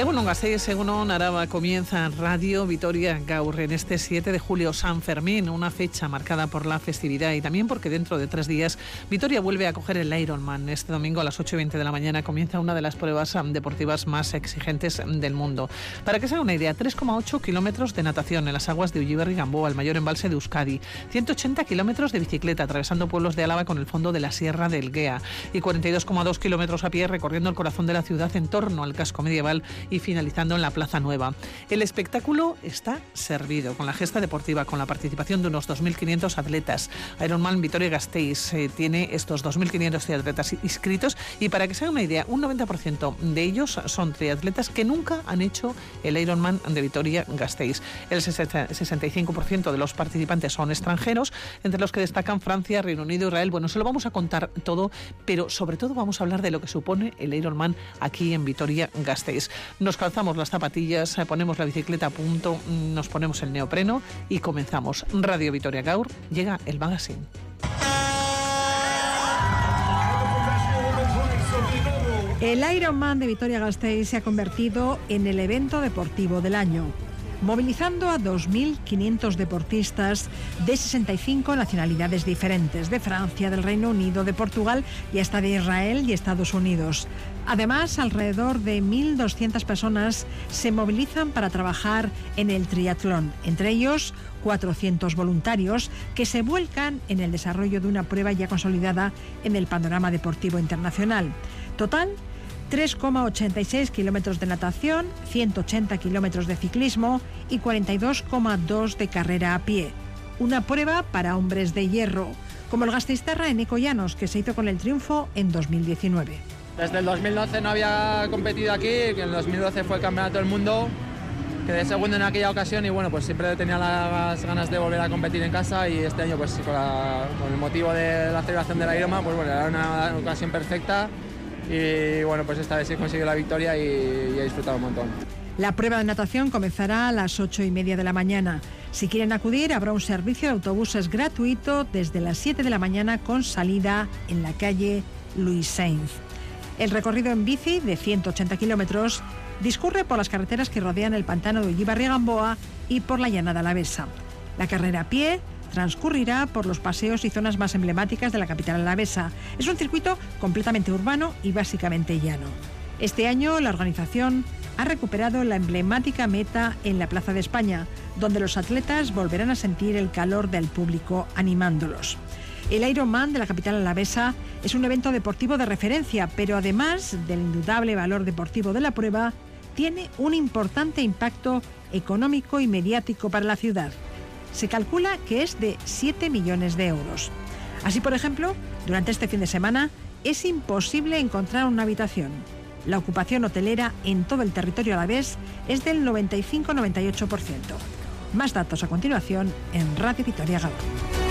Egunon Gasteiz, Egunon Araba comienza Radio Vitoria Gaur en este 7 de julio San Fermín, una fecha marcada por la festividad y también porque dentro de tres días Vitoria vuelve a coger el Ironman. Este domingo a las 8 y 20 de la mañana comienza una de las pruebas deportivas más exigentes del mundo. Para que se haga una idea, 3,8 kilómetros de natación en las aguas de Ulliberri Gamboa, el mayor embalse de Euskadi, 180 kilómetros de bicicleta atravesando pueblos de Álava con el fondo de la Sierra del Guea y 42,2 kilómetros a pie recorriendo el corazón de la ciudad en torno al casco medieval y finalizando en la Plaza Nueva. El espectáculo está servido con la gesta deportiva, con la participación de unos 2.500 atletas. Ironman Vitoria Gasteiz eh, tiene estos 2.500 atletas inscritos y para que se haga una idea, un 90% de ellos son triatletas que nunca han hecho el Ironman de Vitoria Gasteiz. El 65% de los participantes son extranjeros, entre los que destacan Francia, Reino Unido, Israel. Bueno, se lo vamos a contar todo, pero sobre todo vamos a hablar de lo que supone el Ironman aquí en Vitoria Gasteiz. Nos calzamos las zapatillas, eh, ponemos la bicicleta a punto, mm, nos ponemos el neopreno y comenzamos. Radio Vitoria Gaur, llega el magazine. El Ironman de Vitoria Gasteiz se ha convertido en el evento deportivo del año movilizando a 2.500 deportistas de 65 nacionalidades diferentes, de Francia, del Reino Unido, de Portugal y hasta de Israel y Estados Unidos. Además, alrededor de 1.200 personas se movilizan para trabajar en el triatlón, entre ellos 400 voluntarios que se vuelcan en el desarrollo de una prueba ya consolidada en el panorama deportivo internacional. Total, 3,86 kilómetros de natación, 180 kilómetros de ciclismo y 42,2 de carrera a pie. Una prueba para hombres de hierro, como el Gasteiztarra en Llanos, que se hizo con el triunfo en 2019. Desde el 2011 no había competido aquí, que en el 2012 fue el Campeonato del Mundo, quedé segundo en aquella ocasión y bueno, pues siempre tenía las ganas de volver a competir en casa y este año pues con, el motivo de la celebración de la Ironman, pues bueno, era una ocasión perfecta y bueno, pues esta vez sí consiguió la victoria y, he disfrutado un montón. La prueba de natación comenzará a las ocho y media de la mañana. Si quieren acudir, habrá un servicio de autobuses gratuito desde las 7 de la mañana con salida en la calle Luis Sainz. El recorrido en bici de 180 kilómetros discurre por las carreteras que rodean el pantano de Ullibarri-Gamboa y por la llanada alavesa. La carrera a pie transcurrirá por los paseos y zonas más emblemáticas de la capital alavesa. Es un circuito completamente urbano y básicamente llano. Este año la organización ha recuperado la emblemática meta en la Plaza de España, donde los atletas volverán a sentir el calor del público animándolos. El Ironman de la capital alavesa es un evento deportivo de referencia, pero además del indudable valor deportivo de la prueba, tiene un importante impacto económico y mediático para la ciudad se calcula que es de 7 millones de euros. Así, por ejemplo, durante este fin de semana es imposible encontrar una habitación. La ocupación hotelera en todo el territorio a la vez es del 95-98%. Más datos a continuación en Radio Vitoria Galo.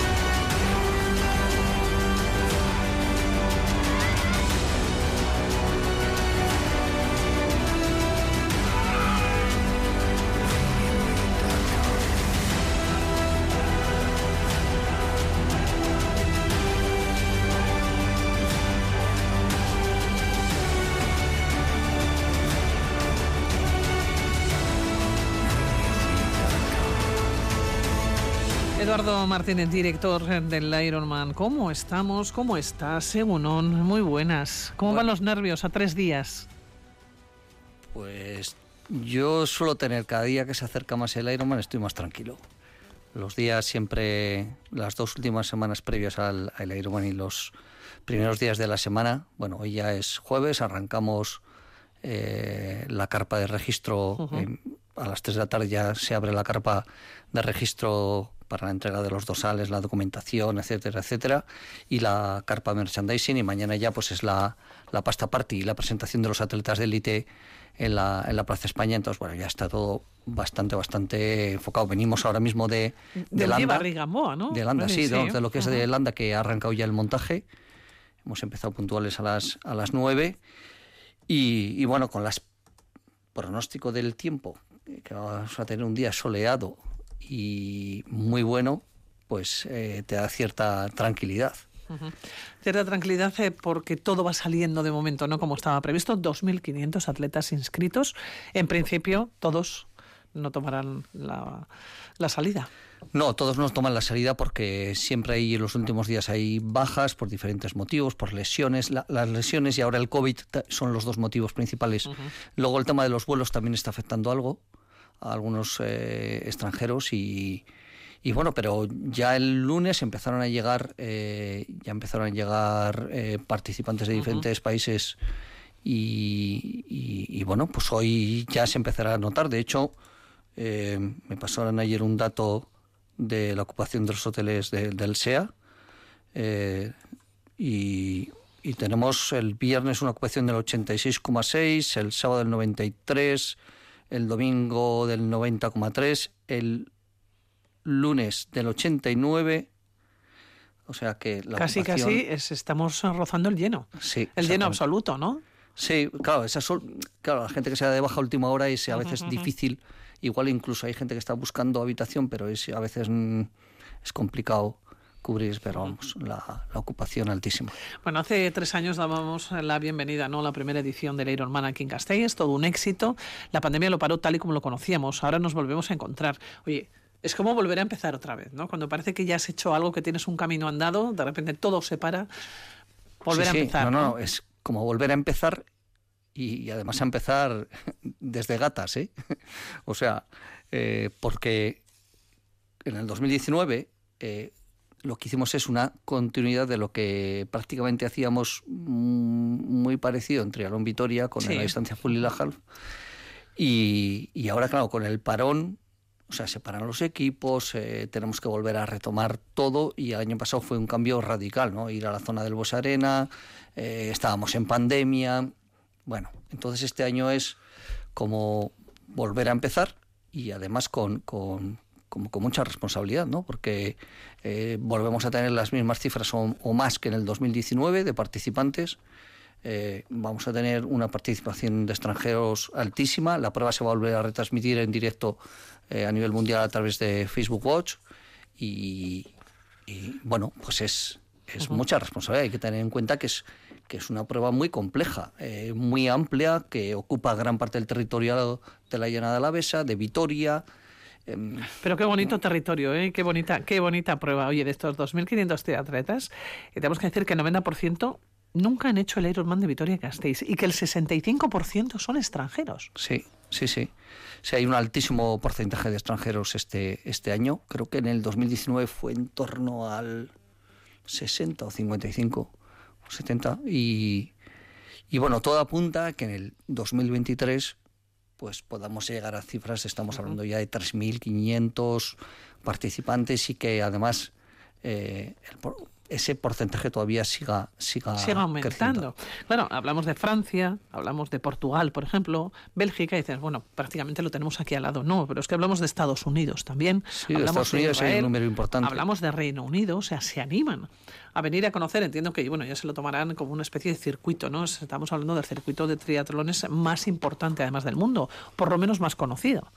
Eduardo Martínez, director del Ironman. ¿Cómo estamos? ¿Cómo estás, Según Muy buenas. ¿Cómo van los nervios a tres días? Pues yo suelo tener cada día que se acerca más el Ironman, estoy más tranquilo. Los días siempre, las dos últimas semanas previas al, Ironman y los primeros días de la semana, bueno, hoy ya es jueves, arrancamos eh, la carpa de registro. a las 3 de la tarde ya se abre la carpa de registro para la entrega de los dosales, la documentación, etcétera, etcétera, y la carpa merchandising, y mañana ya pues es la, la pasta party y la presentación de los atletas de élite en la, en la Plaza España, entonces bueno, ya está todo bastante, bastante enfocado. Venimos ahora mismo de, de, Landa. ¿no? De Landa, sí, de, lo que es de Landa, que ha arrancado ya el montaje. Hemos empezado puntuales a las, a las 9 y, y bueno, con las pronóstico del tiempo, que vamos a tener un día soleado y muy bueno, pues eh, te da cierta tranquilidad. Cierta tranquilidad eh, porque todo va saliendo de momento, ¿no? Como estaba previsto, 2.500 atletas inscritos. En principio, todos no tomarán la, la salida. No, todos no toman la salida porque siempre hay en los últimos días hay bajas por diferentes motivos, por lesiones. las lesiones y ahora el COVID son los dos motivos principales. Luego el tema de los vuelos también está afectando algo a algunos eh, extranjeros y, y, bueno, pero ya el lunes empezaron a llegar eh, ya empezaron a llegar eh, participantes de diferentes países y, y, bueno, pues hoy ya se empezará a notar. De hecho, me pasaron ayer un dato de la ocupación de los hoteles del SEA. Eh, y, tenemos el viernes una ocupación del 86,6, el sábado del 93, el domingo del 90,3, el lunes del 89. O sea que la casi casi estamos rozando el lleno. Sí, el lleno absoluto, ¿no? Sí, claro, esa claro, la gente que sea de baja última hora es a veces difícil Igual incluso hay gente que está buscando habitación, pero es, a veces mm, es complicado cubrir, pero vamos, la, ocupación altísima. Bueno, hace tres años dábamos la bienvenida ¿no? a la primera edición del Ironman aquí en Castells, todo un éxito. La pandemia lo paró tal y como lo conocíamos, ahora nos volvemos a encontrar. Oye, es como volver a empezar otra vez, ¿no? Cuando parece que ya has hecho algo, que tienes un camino andado, de repente todo se para, volver a empezar. no, no, es como volver a empezar y, además a empezar desde gatas, ¿eh? o sea, eh, porque en el 2019 eh, lo que hicimos es una continuidad de lo que prácticamente hacíamos muy parecido entre Alon Vitoria con la distancia full y la half. Y, y, ahora, claro, con el parón, o sea, se paran los equipos, eh, tenemos que volver a retomar todo y el año pasado fue un cambio radical, ¿no? Ir a la zona del Bos Arena, estábamos en pandemia, bueno, entonces este año es como volver a empezar y además con, con, mucha responsabilidad, ¿no? porque eh, volvemos a tener las mismas cifras o, más que en el 2019 de participantes. Eh, vamos a tener una participación de extranjeros altísima. La prueba se va a volver a retransmitir en directo eh, a nivel mundial a través de Facebook Watch. Y, bueno, pues es, es mucha responsabilidad. Hay que tener en cuenta que es que es una prueba muy compleja, eh, muy amplia, que ocupa gran parte del territorio de la llanada alavesa, de Vitoria. Pero qué bonito territorio, ¿eh? qué, bonita, qué bonita prueba. Oye, de estos 2.500 atletas, eh, tenemos que decir que el 90% nunca han hecho el Ironman de Vitoria-Gasteiz y que el 65% son extranjeros. Sí, sí, sí. Sí, hay un altísimo porcentaje de extranjeros este, este año. Creo que en el 2019 fue en torno al 60 o 55. 70 y, y bueno, todo apunta a que en el 2023 pues podamos llegar a cifras, estamos hablando ya de 3.500 participantes y que además eh, ese porcentaje todavía siga, siga, siga aumentando. Bueno, hablamos de Francia, hablamos de Portugal, por ejemplo, Bélgica, y dices, bueno, prácticamente lo tenemos aquí al lado. No, pero es que hablamos de Estados Unidos también. Sí, hablamos de Estados Unidos hay un número importante. Hablamos de Reino Unido, o sea, se animan a venir a conocer. Entiendo que, bueno, ya se lo tomarán como una especie de circuito, ¿no? Estamos hablando del circuito de triatlones más importante, además del mundo, por lo menos más conocido.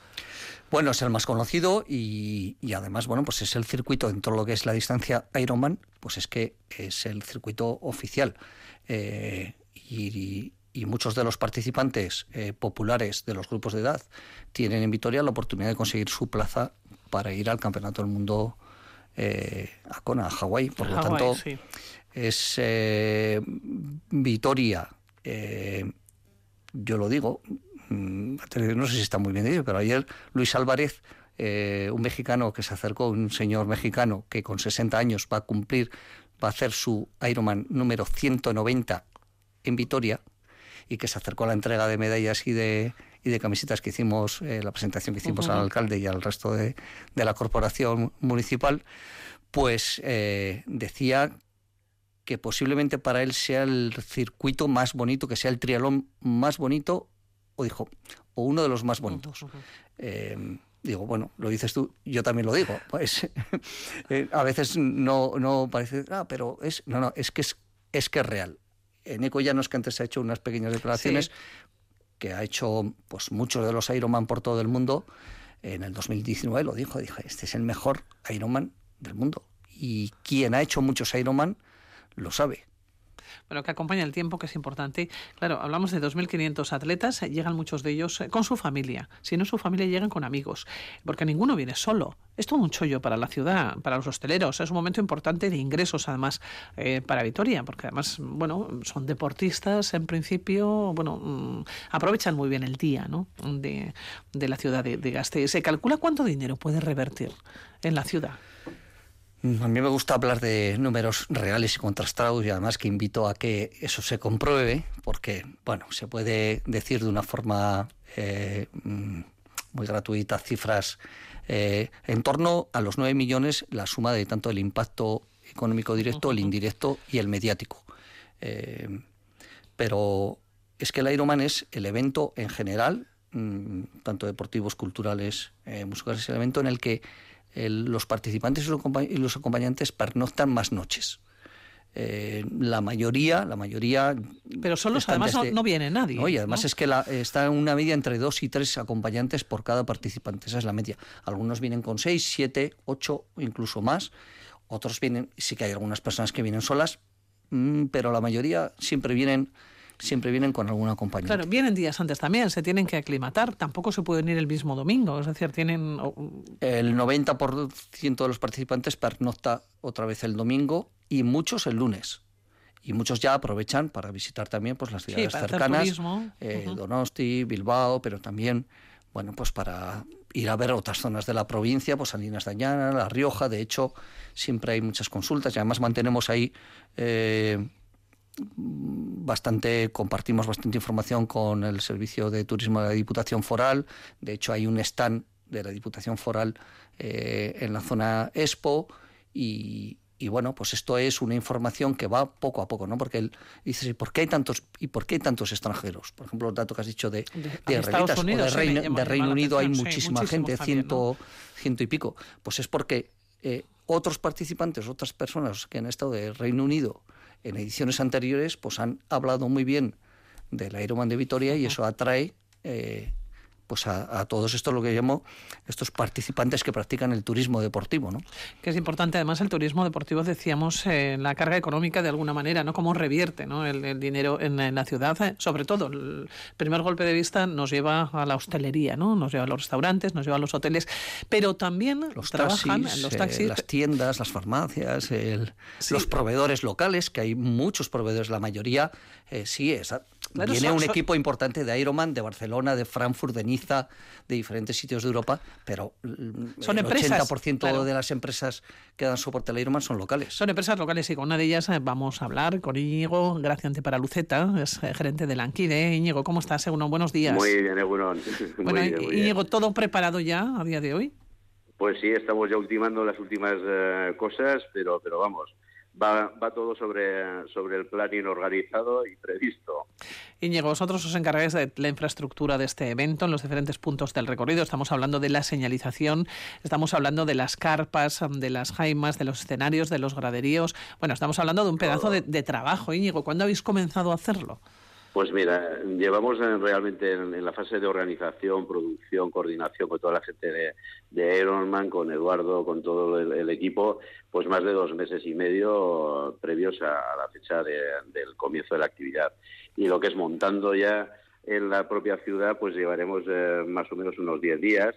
Bueno, es el más conocido y, además, bueno, pues es el circuito dentro de lo que es la distancia Ironman, pues es que es el circuito oficial. Eh, y, muchos de los participantes eh, populares de los grupos de edad tienen en Vitoria la oportunidad de conseguir su plaza para ir al Campeonato del Mundo eh, a Kona, a Hawái. Por lo tanto, es Vitoria, yo lo digo, no sé si está muy bien dicho, pero ayer Luis Álvarez, eh, un mexicano que se acercó, un señor mexicano que con 60 años va a cumplir, va a hacer su Ironman número 190 en Vitoria y que se acercó a la entrega de medallas y de, y de camisetas que hicimos, eh, la presentación que hicimos al alcalde y al resto de, de la corporación municipal, pues eh, decía que posiblemente para él sea el circuito más bonito, que sea el trialón más bonito o dijo, o uno de los más bonitos. Eh, digo, bueno, lo dices tú, yo también lo digo. Pues, eh, a veces no, no parece, ah, pero es, no, no, es que es, es que es real. En Eco es que antes ha hecho unas pequeñas declaraciones, que ha hecho pues muchos de los Ironman por todo el mundo. En el 2019 lo dijo, dije, este es el mejor Ironman del mundo. Y quien ha hecho muchos Ironman lo sabe bueno, que acompaña el tiempo, que es importante. Claro, hablamos de 2.500 atletas, llegan muchos de ellos eh, con su familia. Si no su familia, llegan con amigos, porque ninguno viene solo. Es todo un chollo para la ciudad, para los hosteleros. Es un momento importante de ingresos, además, eh, para Vitoria, porque además, bueno, son deportistas, en principio, bueno, mm, aprovechan muy bien el día, ¿no? De, la ciudad de, de Gasteiz. ¿Se calcula cuánto dinero puede revertir en la ciudad? A mí me gusta hablar de números reales y contrastados y además que invito a que eso se compruebe porque, bueno, se puede decir de una forma eh, mm, muy gratuita cifras eh, en torno a los 9 millones la suma de tanto el impacto económico directo, el indirecto y el mediático. Eh, pero es que el Ironman es el evento en general, mm, tanto deportivos, culturales, musicales, el evento en el que los participantes y los acompañantes pernoctan más noches. Eh, la mayoría, la mayoría. Pero solos además no, viene nadie. y además es que la, está una media entre dos y tres acompañantes por cada participante. Esa es la media. Algunos vienen con seis, siete, ocho, incluso más. Otros vienen, sí que hay algunas personas que vienen solas, mm, pero la mayoría siempre vienen siempre vienen con algún acompañante. Claro, vienen días antes también, se tienen que aclimatar, tampoco se pueden ir el mismo domingo, es decir, tienen... El 90% de los participantes pernocta otra vez el domingo y muchos el lunes. Y muchos ya aprovechan para visitar también pues, las ciudades cercanas, eh, Donosti, Bilbao, pero también bueno, pues para ir a ver otras zonas de la provincia, pues Salinas de Añana, La Rioja, de hecho, siempre hay muchas consultas y además mantenemos ahí eh, bastante compartimos bastante información con el servicio de turismo de la Diputación Foral. De hecho, hay un stand de la Diputación Foral eh, en la zona Expo y, bueno, pues esto es una información que va poco a poco, ¿no? Porque él dice, ¿por qué hay tantos y por qué hay tantos extranjeros? Por ejemplo, el dato que has dicho de, de, de Reino, Unido hay muchísima gente, ciento, ciento y pico. Pues es porque eh, otros participantes, otras personas que han estado de Reino Unido en ediciones anteriores pues han hablado muy bien del Ironman de Vitoria y eso atrae eh, pues a, todos estos lo que llamo estos participantes que practican el turismo deportivo, ¿no? Que es importante además el turismo deportivo decíamos eh, la carga económica de alguna manera, ¿no? Cómo revierte, ¿no? El, dinero en, la ciudad, eh, sobre todo el primer golpe de vista nos lleva a la hostelería, ¿no? Nos lleva a los restaurantes, nos lleva a los hoteles, pero también los trabajan taxis, los taxis, las tiendas, las farmacias, los proveedores locales, que hay muchos proveedores, la mayoría sí es Viene un equipo importante de Ironman, de Barcelona, de Frankfurt, de Niza, de diferentes sitios de Europa, pero son el empresas, 80% de las empresas que dan soporte al Ironman son locales. Son empresas locales y con una de ellas eh, vamos a hablar con Íñigo Graciante para Luceta, es eh, gerente de Lanquide. Íñigo, ¿cómo estás? Uno, buenos días. Muy bien, Egunon. Bueno, Íñigo, ¿todo preparado ya a día de hoy? Pues sí, estamos ya ultimando las últimas eh, cosas, pero, pero vamos, va, va todo sobre, sobre el planning organizado y previsto. Íñigo, vosotros os encargáis de la infraestructura de este evento en los diferentes puntos del recorrido. Estamos hablando de la señalización, estamos hablando de las carpas, de las jaimas, de los escenarios, de los graderíos. Bueno, estamos hablando de un pedazo de, de trabajo, Íñigo. ¿Cuándo habéis comenzado a hacerlo? Pues mira, llevamos realmente en, la fase de organización, producción, coordinación con toda la gente de, de Ironman, con Eduardo, con todo el, equipo, pues más de dos meses y medio previos a, la fecha del comienzo de la actividad. Y lo que es montando ya en la propia ciudad, pues llevaremos eh, más o menos unos diez días,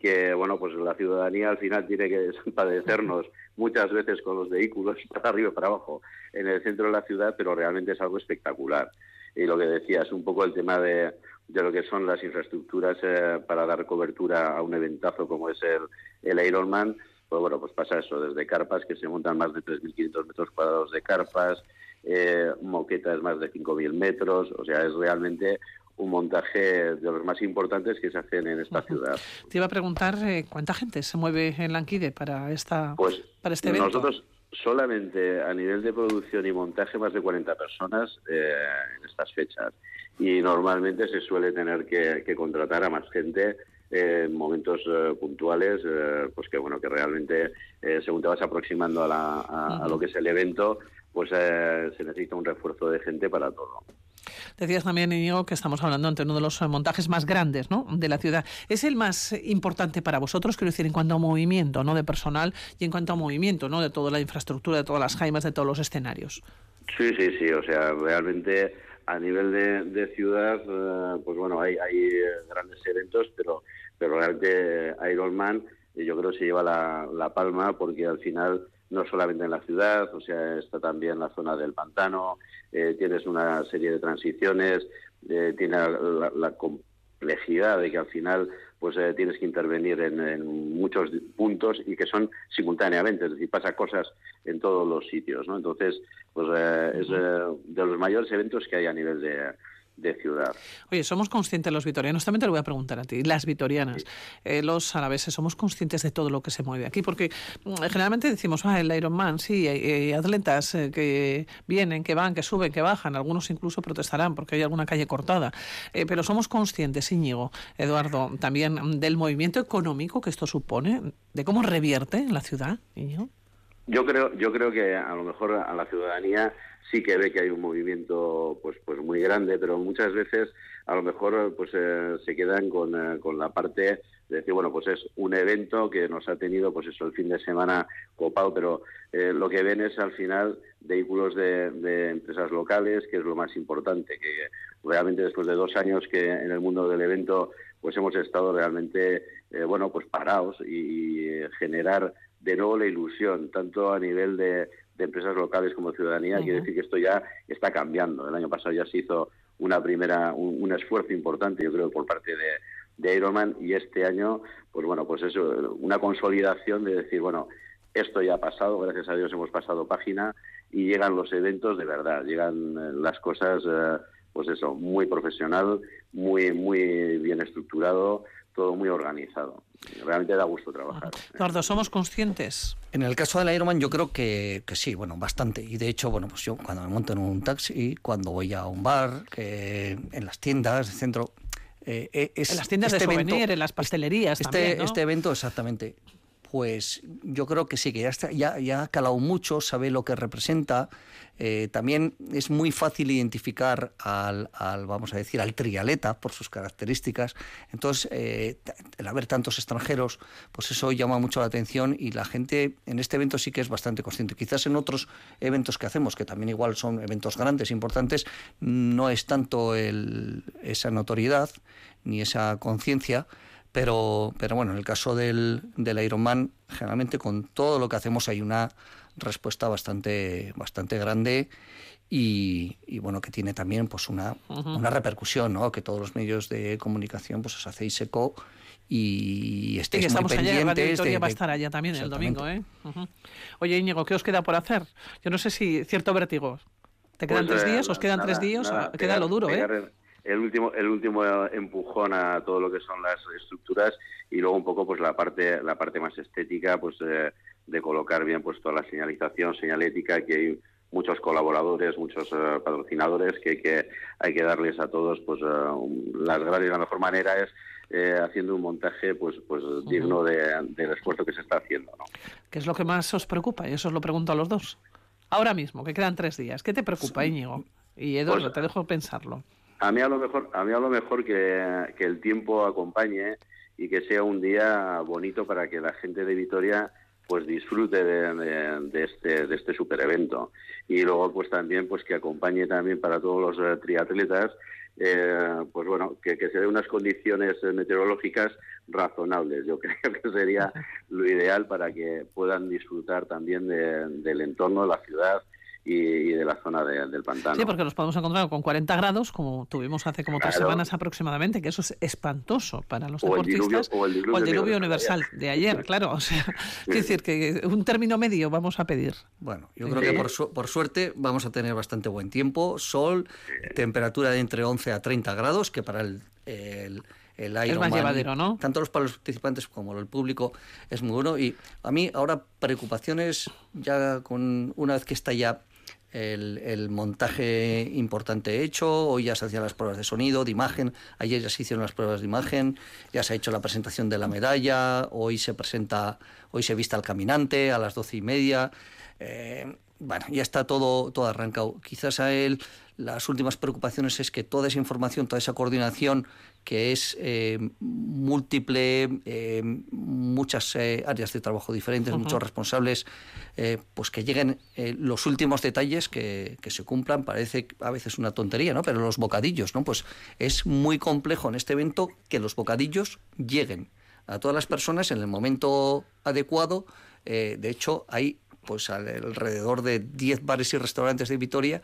que bueno, pues la ciudadanía al final tiene que padecernos muchas veces con los vehículos para arriba y para abajo en el centro de la ciudad, pero realmente es algo espectacular y lo que decías, un poco el tema de, de lo que son las infraestructuras eh, para dar cobertura a un eventazo como es el, el Ironman, pues bueno, pues pasa eso, desde carpas que se montan más de 3.500 metros cuadrados de carpas, eh, moquetas más de 5.000 metros, o sea, es realmente un montaje de los más importantes que se hacen en esta ciudad. Te iba a preguntar eh, cuánta gente se mueve en Lanquide para esta pues para este evento. Nosotros solamente a nivel de producción y montaje más de 40 personas eh, en estas fechas y normalmente se suele tener que, contratar a más gente en momentos eh, puntuales, eh, pues que bueno que realmente según te vas aproximando a, a, lo que es el evento, pues se necesita un refuerzo de gente para todo. Decías también, Íñigo, que estamos hablando ante uno de los montajes más grandes ¿no? de la ciudad. ¿Es el más importante para vosotros, quiero decir, en cuanto a movimiento ¿no? de personal y en cuanto a movimiento ¿no? de toda la infraestructura, de todas las jaimas, de todos los escenarios? Sí, sí, sí. O sea, realmente a nivel de, ciudad, eh, pues bueno, hay, hay grandes eventos, pero, pero realmente Ironman yo creo que se lleva la, la palma porque al final no solamente en la ciudad, o sea, está también la zona del pantano, eh, tienes una serie de transiciones, eh, tiene la, complejidad de que al final pues eh, tienes que intervenir en, muchos puntos y que son simultáneamente, es decir, pasa cosas en todos los sitios, ¿no? Entonces, pues es de los mayores eventos que hay a nivel de, de ciudad. Oye, somos conscientes los vitorianos, también te lo voy a preguntar a ti, las vitorianas, eh, los alaveses, somos conscientes de todo lo que se mueve aquí, porque mm, generalmente decimos, ah, el Ironman, sí, hay, atletas eh, que vienen, que van, que suben, que bajan, algunos incluso protestarán porque hay alguna calle cortada, eh, pero somos conscientes, Íñigo, Eduardo, también del movimiento económico que esto supone, de cómo revierte en la ciudad, Íñigo. Yo creo, yo creo que a lo mejor a la ciudadanía sí que ve que hay un movimiento pues pues muy grande, pero muchas veces a lo mejor pues eh, se quedan con, eh, con la parte de decir, bueno, pues es un evento que nos ha tenido pues eso el fin de semana copado, pero eh, lo que ven es al final vehículos de, empresas locales, que es lo más importante, que realmente después de dos años que en el mundo del evento pues hemos estado realmente, bueno, pues parados y generar de nuevo la ilusión, tanto a nivel de, de empresas locales como ciudadanía. Quiere decir que esto ya está cambiando. El año pasado ya se hizo una primera, un, esfuerzo importante, yo creo, por parte de, de Ironman y este año, pues bueno, pues eso, una consolidación de decir, bueno, esto ya ha pasado, gracias a Dios hemos pasado página y llegan los eventos de verdad, llegan eh, las cosas, eh, pues eso, muy profesional, muy, muy bien estructurado, todo muy organizado. Realmente da gusto trabajar. Eduardo, ¿somos conscientes? En el caso del Ironman yo creo que, que, sí, bueno, bastante. Y de hecho, bueno, pues yo cuando me monto en un taxi, cuando voy a un bar, que en las tiendas, el centro... Eh, eh es, en las tiendas de este souvenir, en las pastelerías este, también, Este evento, exactamente. Pues yo creo que sí, que ya, está, ya, ya ha calado mucho, sabe lo que representa, eh, también es muy fácil identificar al, vamos a decir, al trialeta por sus características. Entonces, eh, el haber tantos extranjeros, pues eso llama mucho la atención y la gente en este evento sí que es bastante consciente. Quizás en otros eventos que hacemos, que también igual son eventos grandes, importantes, no es tanto esa notoriedad ni esa conciencia. Pero, pero bueno, en el caso del, del Ironman, generalmente con todo lo que hacemos hay una respuesta bastante, bastante grande y, bueno, que tiene también pues una, una repercusión, ¿no? Que todos los medios de comunicación pues os hacéis eco y estéis muy pendientes. Allá, va a estar allá también el domingo, ¿eh? Oye, Íñigo, ¿qué os queda por hacer? Yo no sé si cierto vértigo. ¿Te quedan pues, tres días? ¿Os quedan tres días? Queda lo duro, ¿eh? El último, el último empujón a todo lo que son las estructuras y luego un poco pues la parte, la parte más estética, pues eh, de colocar bien pues toda la señalización, señalética, que hay muchos colaboradores, muchos eh, patrocinadores que hay, que hay que darles a todos pues uh, las gracias la mejor manera es eh, haciendo un montaje pues pues digno de, del esfuerzo que se está haciendo. ¿no? ¿Qué es lo que más os preocupa? Y eso os lo pregunto a los dos. Ahora mismo, que quedan tres días, ¿qué te preocupa, Íñigo? Y Eduardo, pues, te dejo pensarlo. A mí a lo mejor, a mí a lo mejor que, el tiempo acompañe y que sea un día bonito para que la gente de Vitoria pues disfrute de, este de este super evento y luego pues también pues que acompañe también para todos los eh, triatletas eh, pues bueno que, se den unas condiciones meteorológicas razonables. Yo creo que sería lo ideal para que puedan disfrutar también del entorno de la ciudad y, de la zona del pantano. Sí, porque nos podemos encontrar con 40 grados, como tuvimos hace como tres semanas aproximadamente, que eso es espantoso para los deportistas. o el diluvio, universal de ayer, claro. O sea, es decir, que un término medio vamos a pedir. Bueno, yo creo que por, por, suerte vamos a tener bastante buen tiempo, sol, temperatura de entre 11 a 30 grados, que para el, el el es más llevadero, ¿no? Tanto los, para los participantes como el público es muy bueno. Y a mí ahora preocupaciones ya con una vez que está ya el, montaje importante hecho, hoy ya se hacían las pruebas de sonido, de imagen, ayer ya se hicieron las pruebas de imagen, ya se ha hecho la presentación de la medalla, hoy se presenta, hoy se vista al caminante a las doce y media. Eh, bueno, ya está todo, todo arrancado. Quizás a él las últimas preocupaciones es que toda esa información, toda esa coordinación que es eh, múltiple, eh, muchas eh, áreas de trabajo diferentes, muchos responsables, pues que lleguen los últimos detalles que, que, se cumplan. Parece a veces una tontería, ¿no? Pero los bocadillos, ¿no? Pues es muy complejo en este evento que los bocadillos lleguen a todas las personas en el momento adecuado. de hecho, hay pues alrededor de 10 bares y restaurantes de Vitoria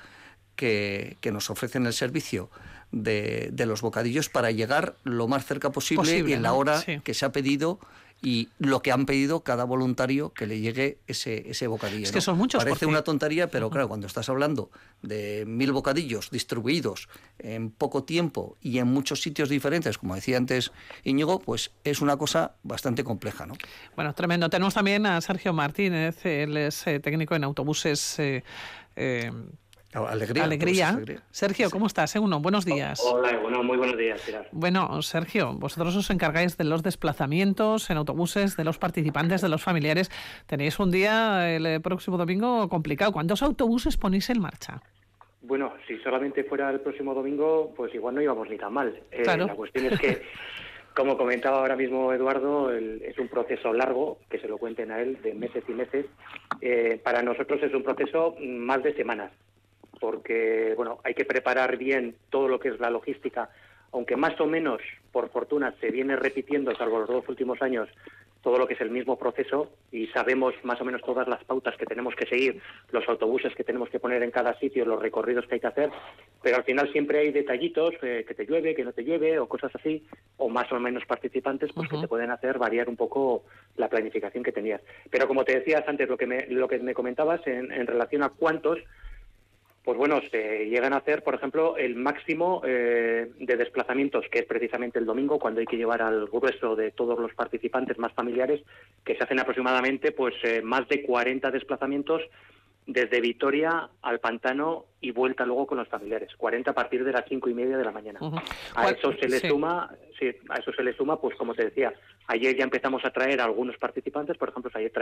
que, que nos ofrecen el servicio de, de, los bocadillos para llegar lo más cerca posible, y en la hora que se ha pedido y lo que han pedido cada voluntario que le llegue ese, ese bocadillo. Es que son muchos. Parece una tontería, pero claro, cuando estás hablando de mil bocadillos distribuidos en poco tiempo y en muchos sitios diferentes, como decía antes Íñigo, pues es una cosa bastante compleja. ¿no? Bueno, tremendo. Tenemos también a Sergio Martínez, él es eh, técnico en autobuses. Eh, eh, Alegría. Alegría. Sergio, ¿cómo estás? Uno, buenos días. Hola, bueno, muy buenos días, Bueno, Sergio, vosotros os encargáis de los desplazamientos en autobuses, de los participantes, de los familiares. Tenéis un día el eh, próximo domingo complicado. ¿Cuántos autobuses ponéis en marcha? Bueno, si solamente fuera el próximo domingo, pues igual no íbamos ni tan mal. Eh, la cuestión es que, como comentaba ahora mismo Eduardo, es un proceso largo, que se lo cuenten a él, de meses y meses. Eh, para nosotros es un proceso más de semanas porque bueno, hay que preparar bien todo lo que es la logística, aunque más o menos, por fortuna, se viene repitiendo, salvo los dos últimos años, todo lo que es el mismo proceso y sabemos más o menos todas las pautas que tenemos que seguir, los autobuses que tenemos que poner en cada sitio, los recorridos que hay que hacer, pero al final siempre hay detallitos, eh, que te llueve, que no te llueve o cosas así, o más o menos participantes, pues que te pueden hacer variar un poco la planificación que tenías. Pero como te decías antes, lo que me, lo que me comentabas en, en relación a cuántos, pues bueno, se llegan a hacer, por ejemplo, el máximo eh, de desplazamientos, que es precisamente el domingo, cuando hay que llevar al grueso de todos los participantes más familiares, que se hacen aproximadamente pues eh, más de 40 desplazamientos desde Vitoria al Pantano y vuelta luego con los familiares. 40 a partir de las cinco y media de la mañana. A eso se le suma, sí, a eso se le suma, pues como te decía, ayer ya empezamos a traer a algunos participantes, por ejemplo, ayer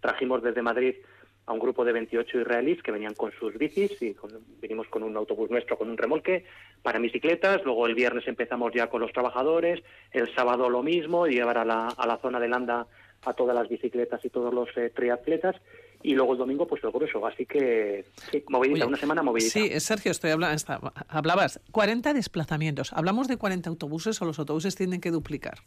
trajimos desde Madrid a un grupo de 28 israelíes que venían con sus bicis y venimos con un autobús nuestro con un remolque para bicicletas. Luego el viernes empezamos ya con los trabajadores, el sábado lo mismo, llevar a la, a la zona de Landa a todas las bicicletas y todos los eh, triatletas y luego el domingo pues el grueso. Así que sí, movidita, una semana movidita. Sí, Sergio, estoy hablando, hablabas 40 desplazamientos. ¿Hablamos de 40 autobuses o los autobuses tienen que duplicar?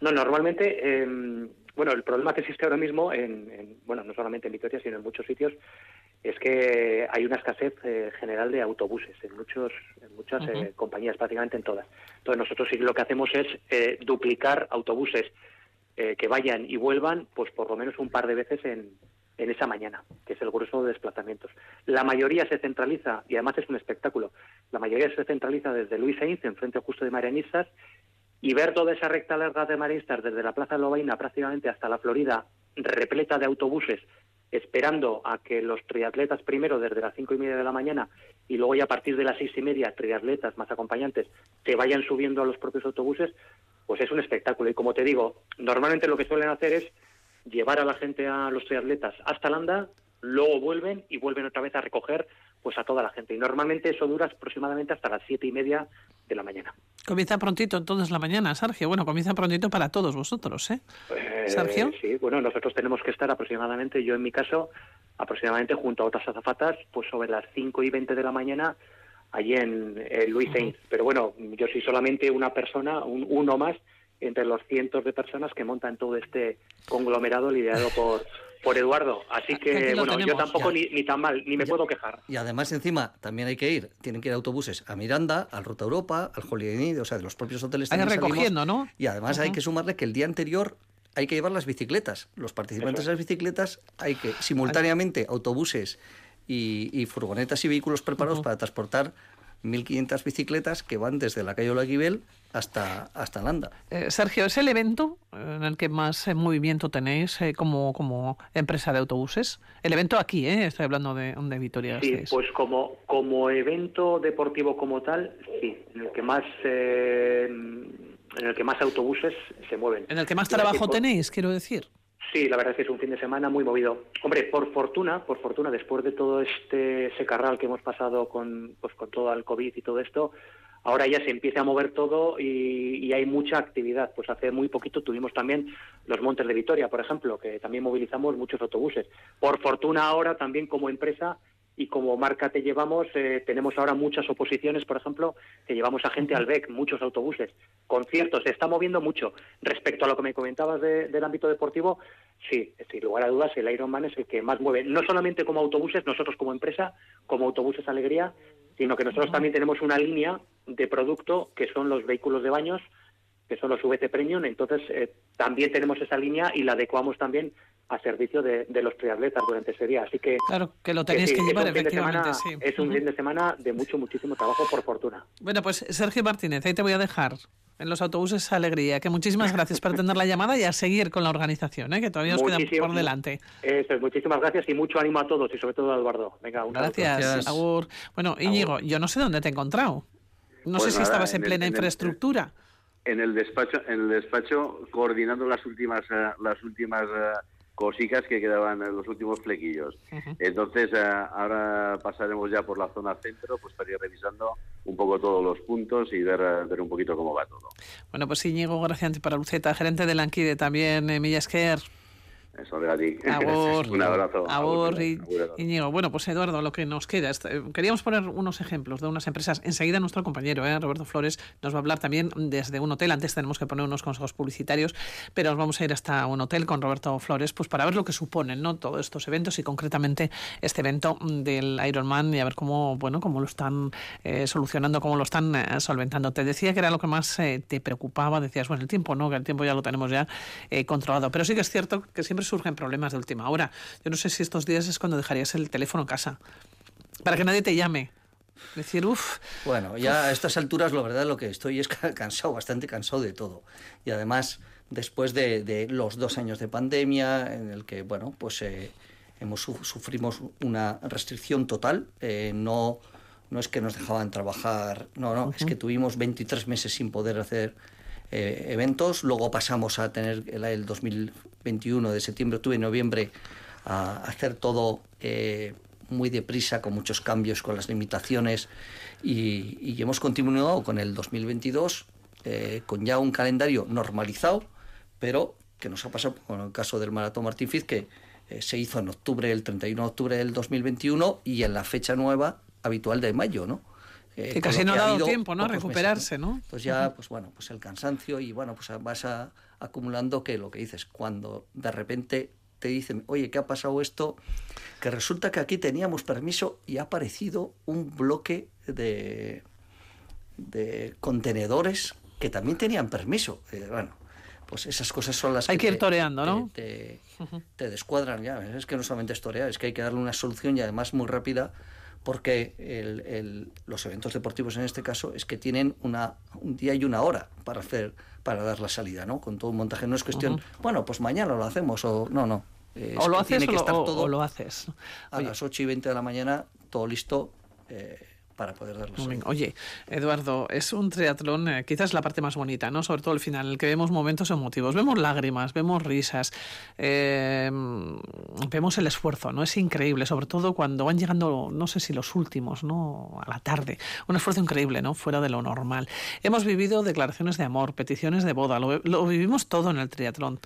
No, normalmente... Eh, bueno, el problema que existe ahora mismo, en, bueno, no solamente en Vitoria, sino en muchos sitios, es que hay una escasez eh, general de autobuses en muchos en muchas eh, compañías, prácticamente en todas. Entonces nosotros sí lo que hacemos es eh, duplicar autobuses que vayan y vuelvan, pues por lo menos un par de veces en, en esa mañana, que es el grueso de desplazamientos. La mayoría se centraliza, y además es un espectáculo, la mayoría se centraliza desde Luis Sainz, en frente justo de Marianistas, y ver toda esa recta larga de maristas desde la Plaza de Lobaina prácticamente hasta la Florida, repleta de autobuses, esperando a que los triatletas primero desde las cinco y media de la mañana y luego ya a partir de las seis y media triatletas más acompañantes se vayan subiendo a los propios autobuses, pues es un espectáculo. Y como te digo, normalmente lo que suelen hacer es llevar a la gente, a los triatletas hasta Landa, luego vuelven y vuelven otra vez a recoger pues a toda la gente. Y normalmente eso dura aproximadamente hasta las siete y media de la mañana. Comienza prontito entonces la mañana, Sergio. Bueno, comienza prontito para todos vosotros, ¿eh? eh Sergio. Sí, bueno, nosotros tenemos que estar aproximadamente, yo en mi caso, aproximadamente junto a otras azafatas, pues sobre las cinco y veinte de la mañana allí en Luis Sainz. Pero bueno, yo soy solamente una persona, un, uno más entre los cientos de personas que montan todo este conglomerado liderado por por Eduardo. Así que, bueno, yo tampoco ni, ni, tan mal, ni me puedo quejar. Y además, encima, también hay que ir, tienen que ir autobuses a Miranda, al Ruta Europa, al Holiday Inn, o sea, de los propios hoteles. Hay recogiendo, ¿no? Y además hay que sumarle que el día anterior hay que llevar las bicicletas. Los participantes de las bicicletas hay que simultáneamente autobuses y, furgonetas y vehículos preparados para transportar 1.500 bicicletas que van desde la calle Olaguibel hasta, hasta Landa. Eh, Sergio, ¿es el evento en el que más eh, movimiento tenéis eh, como, como empresa de autobuses? El evento aquí, ¿eh? estoy hablando de, de Vitoria. Sí, pues como, como evento deportivo como tal, sí, en el que más... en el que más autobuses se mueven. En el que más trabajo tenéis, quiero decir. Sí, la verdad es que es un fin de semana muy movido. Hombre, por fortuna, por fortuna, después de todo este secarral que hemos pasado con, pues, con todo el COVID y todo esto, ahora ya se empieza a mover todo y, hay mucha actividad. Pues hace muy poquito tuvimos también los Montes de Vitoria, por ejemplo, que también movilizamos muchos autobuses. Por fortuna ahora también como empresa y como marca te llevamos, eh, tenemos ahora muchas oposiciones, por ejemplo, que llevamos a gente al BEC, muchos autobuses, conciertos, se está moviendo mucho. Respecto a lo que me comentabas del ámbito deportivo, sí, sin lugar a dudas, el Ironman es el que más mueve, no solamente como autobuses, nosotros como empresa, como Autobuses Alegría, sino que nosotros también tenemos una línea de producto que son los vehículos de baños, que son los VT Premium, entonces eh, también tenemos esa línea y la adecuamos también a servicio de, los triatletas durante ese día. Así que. Claro, que lo tenéis que, llevar, efectivamente. Es un fin de semana de mucho, muchísimo trabajo, por fortuna. Bueno, pues Sergio Martínez, ahí te voy a dejar en los autobuses Alegría. Que muchísimas gracias por atender la llamada y a seguir con la organización, ¿eh? que todavía nos queda por delante. Eso es, muchísimas gracias y mucho ánimo a todos y sobre todo a Eduardo. Venga, un Gracias, Agur. Bueno, Íñigo, yo no sé dónde te he encontrado. No sé pues si estabas en, plena infraestructura. En el despacho, en el despacho coordinando las últimas, eh, las últimas eh, cositas que quedaban en los últimos flequillos. Entonces, eh, ahora pasaremos ya por la zona centro, pues estaría revisando un poco todos los puntos y ver, ver un poquito cómo va todo. Bueno, pues Íñigo Graciante para Luceta, gerente de Lanquide también, Millasquer. Eso de ti. un abrazo. Abor, y, Íñigo. Bueno, pues Eduardo, lo que nos queda. Eh, queríamos poner unos ejemplos de unas empresas. Enseguida nuestro compañero, eh, Roberto Flores, nos va a hablar también desde un hotel. Antes tenemos que poner unos consejos publicitarios, pero nos vamos a ir hasta un hotel con Roberto Flores pues para ver lo que suponen ¿no? todos estos eventos y concretamente este evento del Ironman y a ver cómo, bueno, cómo lo están eh, solucionando, cómo lo están solventando. Te decía que era lo que más te preocupaba. Decías, bueno, el tiempo no, que el tiempo ya lo tenemos ya controlado. Pero sí que es cierto que siempre surgen problemas de última hora. Yo no sé si estos días es cuando dejarías el teléfono en casa, para que nadie te llame. Decir, uff. Bueno, ya a estas alturas, la verdad, lo que estoy es cansado, bastante cansado de todo. Y además, después de, los dos años de pandemia, en el que, bueno, pues eh, hemos sufrimos una restricción total, eh, no, no es que nos dejaban trabajar, no, no, es que tuvimos 23 meses sin poder hacer eh, eventos. Luego pasamos a tener el, 2021 de septiembre, octubre y noviembre a hacer todo eh, muy deprisa, con muchos cambios, con las limitaciones. Y, hemos continuado con el 2022 eh, con ya un calendario normalizado, pero que nos ha pasado con el caso del Maratón Martín Fiz, que se hizo en octubre, el 31 de octubre del 2021 y en la fecha nueva habitual de mayo, ¿no? Que casi no ha dado tiempo, ¿no? Recuperarse, ¿no? Pues ya, pues bueno, pues el cansancio y bueno, pues vas acumulando que lo que dices, cuando de repente te dicen, oye, ¿qué ha pasado esto? Que resulta que aquí teníamos permiso y ha aparecido un bloque de, de contenedores que también tenían permiso. Eh, bueno, pues esas cosas son las hay que, ir toreando, ¿no? Te, descuadran ya. Es que no solamente es torear, es que hay que darle una solución y además muy rápida porque el, los eventos deportivos en este caso es que tienen una, un día y una hora para hacer para dar la salida, ¿no? Con todo un montaje. No es cuestión, bueno, pues mañana lo hacemos o no, no. o lo haces o, lo haces. A las 8 y 20 de la mañana, todo listo. Eh, para poder darlo. Oye, Eduardo, es un triatlón, eh, quizás la parte más bonita, ¿no? Sobre todo el final, en el que vemos momentos emotivos, vemos lágrimas, vemos risas, em, vemos el esfuerzo, ¿no? Es increíble, sobre todo cuando van llegando, no sé si los últimos, ¿no? A la tarde. Un esfuerzo increíble, ¿no? Fuera de lo normal. Hemos vivido declaraciones de amor, peticiones de boda, lo vivimos todo en el triatlón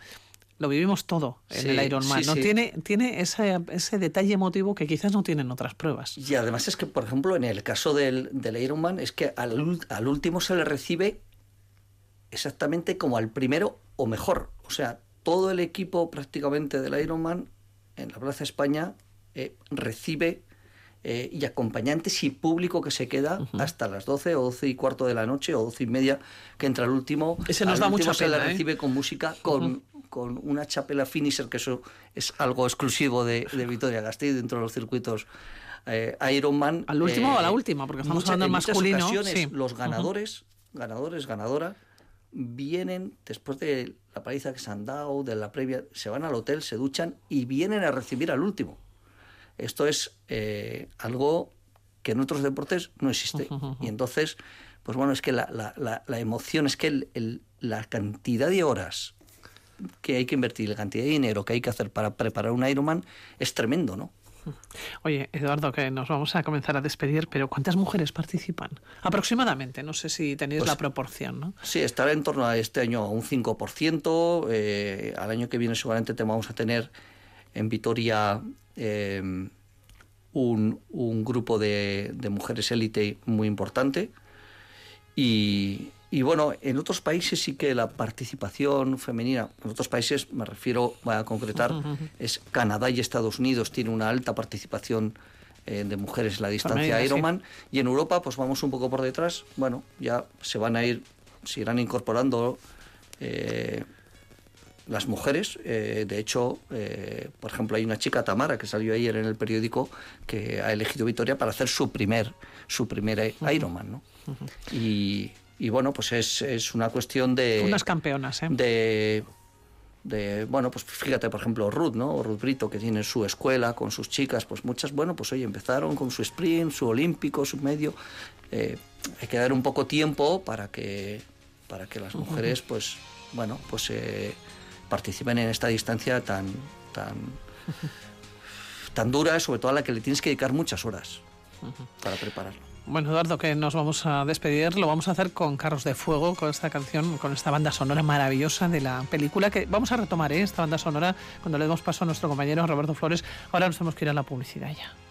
lo vivimos todo en el Ironman. no tiene, tiene ese, ese, detalle emotivo que quizás no tienen otras pruebas. Y además es que, por ejemplo, en el caso del, del Ironman, es que al, al, último se le recibe exactamente como al primero o mejor. O sea, todo el equipo prácticamente del Ironman en la Plaza España eh, recibe eh, y acompañantes y público que se queda hasta las 12 o 12 y cuarto de la noche o 12 y media que entra el último. Ese nos da mucha se le ¿eh? recibe con música, con, con una chapela finisher, que eso es algo exclusivo de, de Vitoria Gasteiz dentro de los circuitos eh, Ironman. ¿Al último o a la última? Porque estamos hablando en masculino. Ocasiones, los ganadores, ganadores, ganadora, vienen después de la paliza que se han dado, de la previa, se van al hotel, se duchan y vienen a recibir al último. Esto es eh, algo que en otros deportes no existe. Y entonces, pues bueno, es que la, la, la, emoción, es que el, la cantidad de horas que hay que invertir, la cantidad de dinero que hay que hacer para preparar un Ironman es tremendo, ¿no? Oye, Eduardo, que nos vamos a comenzar a despedir, pero ¿cuántas mujeres participan? Aproximadamente, no sé si tenéis pues la proporción, ¿no? Sí, estará en torno a este año a un 5%. Eh, al año que viene seguramente te vamos a tener en Vitoria eh, un, un, grupo de, de mujeres élite muy importante. Y, y bueno, en otros países sí que la participación femenina, en otros países me refiero, voy a concretar, es Canadá y Estados Unidos. Tienen una alta participación eh, de mujeres en la distancia Ironman. Y en Europa pues vamos un poco por detrás, bueno, ya se van a ir, se irán incorporando eh, las mujeres, eh, de hecho, por ejemplo, hay una chica, Tamara, que salió ayer en el periódico, que ha elegido Vitoria para hacer su primer, su primer Ironman, ¿no? Y y bueno, pues es, es una cuestión de... Unas campeonas, ¿eh? De, de, bueno, pues fíjate, por ejemplo, Ruth, ¿no? Ruth Brito, que tiene su escuela con sus chicas, pues muchas, bueno, pues oye, empezaron con su sprint, su olímpico, su medio. Eh, hay que dar un poco tiempo para que, para que las mujeres, pues, bueno, pues eh, participen en esta distancia tan, tan, tan dura, sobre todo a la que le tienes que dedicar muchas horas para prepararlo. Bueno, Eduardo, que nos vamos a despedir, lo vamos a hacer con Carros de Fuego, con esta canción, con esta banda sonora maravillosa de la película, que vamos a retomar ¿eh? esta banda sonora cuando le demos paso a nuestro compañero Roberto Flores. Ahora nos tenemos que ir a la publicidad ya.